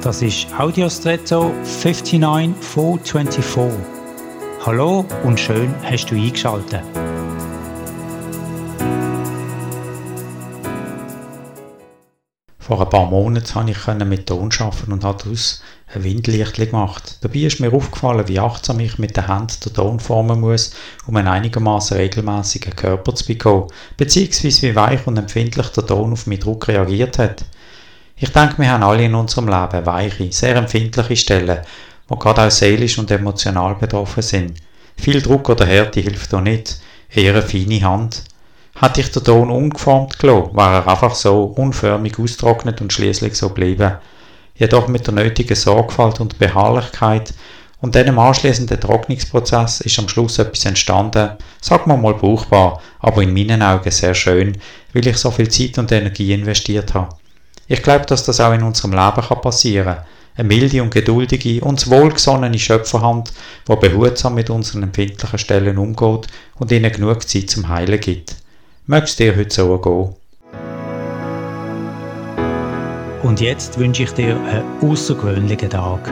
Das ist Audiostretto 59424. Hallo und schön hast du eingeschaltet. Vor ein paar Monaten konnte ich mit Ton arbeiten und habe daraus ein Windlicht gemacht. Dabei ist mir aufgefallen, wie achtsam ich mit der Hand den Ton formen muss, um einen einigermaßen regelmäßigen Körper zu bekommen, beziehungsweise wie weich und empfindlich der Ton auf meinen Druck reagiert hat. Ich denke, wir haben alle in unserem Leben weiche, sehr empfindliche Stellen, wo gerade auch seelisch und emotional betroffen sind. Viel Druck oder Härte hilft auch nicht, eher eine feine Hand. Hätte ich den Ton ungeformt gelassen, war er einfach so unförmig austrocknet und schließlich so geblieben. Jedoch mit der nötigen Sorgfalt und Beharrlichkeit und dem anschließenden Trocknungsprozess ist am Schluss etwas entstanden, sagen wir mal brauchbar, aber in meinen Augen sehr schön, weil ich so viel Zeit und Energie investiert habe. Ich glaube, dass das auch in unserem Leben passieren kann. Eine milde und geduldige, uns wohlgesonnene Schöpferhand, die behutsam mit unseren empfindlichen Stellen umgeht und ihnen genug Zeit zum Heilen gibt. Möchtest dir heute so gehen? Und jetzt wünsche ich dir einen außergewöhnlichen Tag.